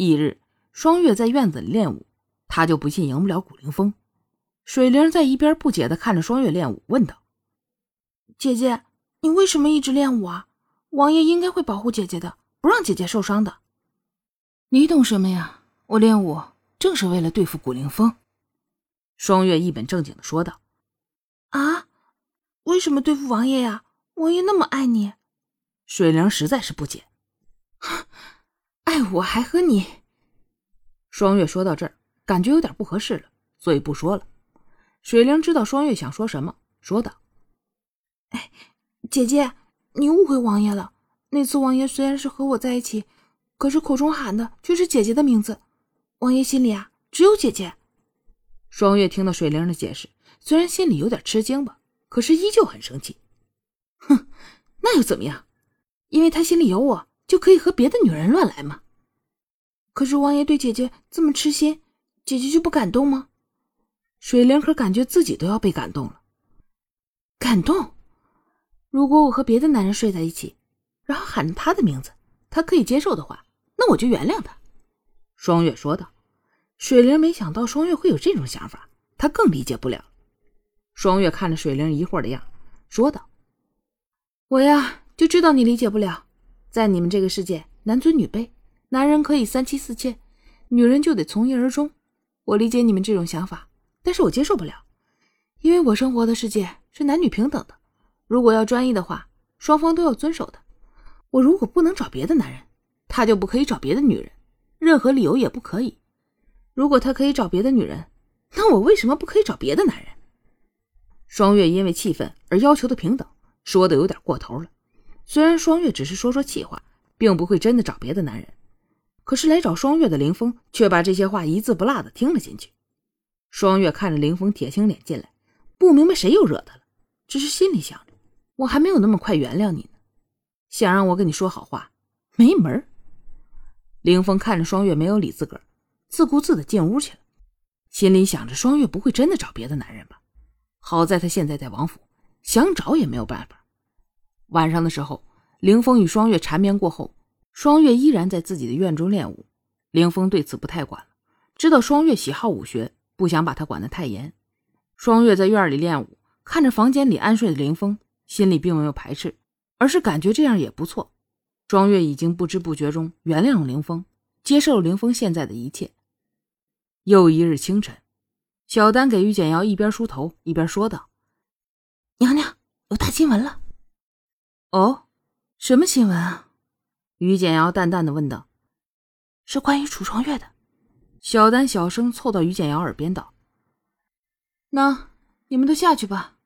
翌日，双月在院子里练武，他就不信赢不了古灵风。水灵在一边不解的看着双月练武，问道：“姐姐，你为什么一直练武啊？王爷应该会保护姐姐的，不让姐姐受伤的。你懂什么呀？我练武正是为了对付古灵风。”双月一本正经的说道。“啊，为什么对付王爷呀？王爷那么爱你。”水灵实在是不解。“爱我还和你？”双月说到这儿，感觉有点不合适了，所以不说了。水灵知道双月想说什么，说道：“哎，姐姐，你误会王爷了。那次王爷虽然是和我在一起，可是口中喊的却是姐姐的名字。王爷心里啊，只有姐姐。”双月听到水灵的解释，虽然心里有点吃惊吧，可是依旧很生气。哼，那又怎么样？因为他心里有我，就可以和别的女人乱来吗？可是王爷对姐姐这么痴心，姐姐就不感动吗？水灵可感觉自己都要被感动了。感动？如果我和别的男人睡在一起，然后喊着他的名字，他可以接受的话，那我就原谅他。”双月说道。水灵没想到双月会有这种想法，他更理解不了。双月看着水灵疑惑的样，说道：“我呀，就知道你理解不了。在你们这个世界，男尊女卑，男人可以三妻四妾，女人就得从一而终。我理解你们这种想法。”但是我接受不了，因为我生活的世界是男女平等的。如果要专一的话，双方都要遵守的。我如果不能找别的男人，他就不可以找别的女人，任何理由也不可以。如果他可以找别的女人，那我为什么不可以找别的男人？双月因为气愤而要求的平等，说的有点过头了。虽然双月只是说说气话，并不会真的找别的男人，可是来找双月的凌风却把这些话一字不落的听了进去。双月看着凌风铁青脸进来，不明白谁又惹他了，只是心里想着：我还没有那么快原谅你呢。想让我跟你说好话，没门凌风看着双月没有理自个儿，自顾自的进屋去了，心里想着：双月不会真的找别的男人吧？好在他现在在王府，想找也没有办法。晚上的时候，凌风与双月缠绵过后，双月依然在自己的院中练武。凌风对此不太管了，知道双月喜好武学。不想把他管得太严。双月在院里练武，看着房间里安睡的凌风，心里并没有排斥，而是感觉这样也不错。双月已经不知不觉中原谅了凌风，接受了凌峰现在的一切。又一日清晨，小丹给玉简瑶一边梳头一边说道：“娘娘有大新闻了。”“哦，什么新闻啊？”于简瑶淡淡的问道。“是关于楚双月的。”小丹小声凑到于简瑶耳边道：“那你们都下去吧。”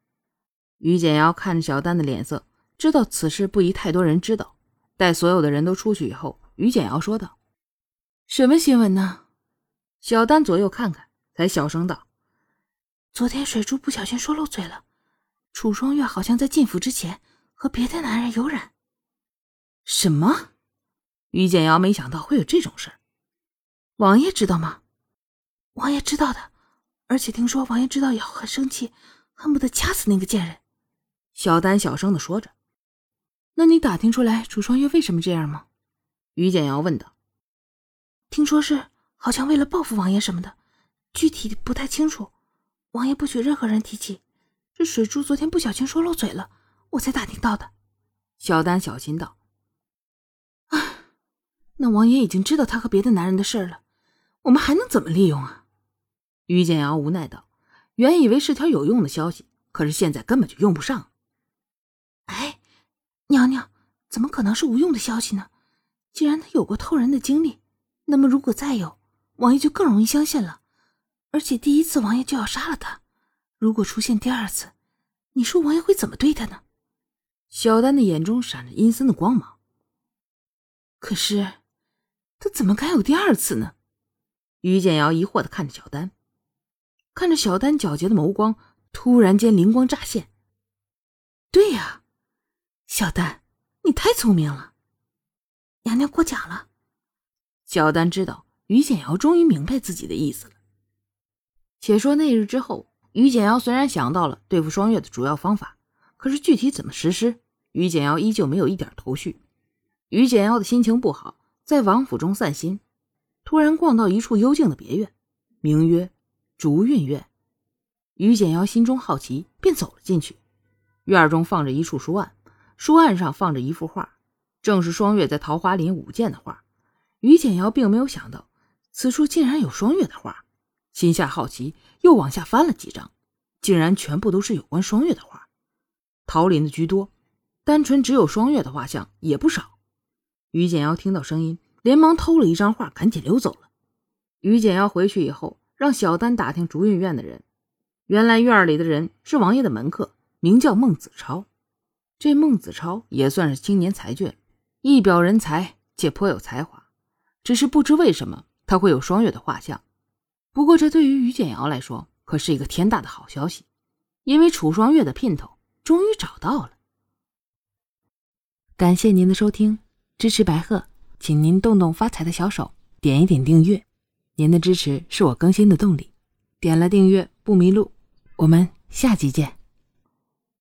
于简瑶看着小丹的脸色，知道此事不宜太多人知道。待所有的人都出去以后，于简瑶说道：“什么新闻呢？”小丹左右看看，才小声道：“昨天水珠不小心说漏嘴了，楚双月好像在进府之前和别的男人有染。”什么？于简瑶没想到会有这种事儿。王爷知道吗？王爷知道的，而且听说王爷知道以后很生气，恨不得掐死那个贱人。小丹小声的说着。那你打听出来楚双月为什么这样吗？于简瑶问道。听说是好像为了报复王爷什么的，具体不太清楚。王爷不许任何人提起，是水珠昨天不小心说漏嘴了，我才打听到的。小丹小心道。啊，那王爷已经知道他和别的男人的事了。我们还能怎么利用啊？于简瑶无奈道：“原以为是条有用的消息，可是现在根本就用不上。”哎，娘娘，怎么可能是无用的消息呢？既然他有过偷人的经历，那么如果再有，王爷就更容易相信了。而且第一次王爷就要杀了他，如果出现第二次，你说王爷会怎么对他呢？小丹的眼中闪着阴森的光芒。可是，他怎么敢有第二次呢？于简瑶疑惑的看着小丹，看着小丹皎洁的眸光，突然间灵光乍现。对呀，小丹，你太聪明了。娘娘过奖了。小丹知道于简瑶终于明白自己的意思了。且说那日之后，于简瑶虽然想到了对付双月的主要方法，可是具体怎么实施，于简瑶依旧没有一点头绪。于简瑶的心情不好，在王府中散心。突然逛到一处幽静的别院，名曰竹韵院。于简瑶心中好奇，便走了进去。院中放着一处书案，书案上放着一幅画，正是双月在桃花林舞剑的画。于简瑶并没有想到此处竟然有双月的画，心下好奇，又往下翻了几张，竟然全部都是有关双月的画。桃林的居多，单纯只有双月的画像也不少。于简瑶听到声音，连忙偷了一张画，赶紧溜走了。于简瑶回去以后，让小丹打听竹韵院的人，原来院里的人是王爷的门客。名叫孟子超，这孟子超也算是青年才俊，一表人才，且颇有才华。只是不知为什么他会有双月的画像。不过这对于于简瑶来说可是一个天大的好消息，因为楚双月的姘头终于找到了。感谢您的收听，支持白鹤，请您动动发财的小手，点一点订阅。您的支持是我更新的动力，点了订阅不迷路。我们下集见。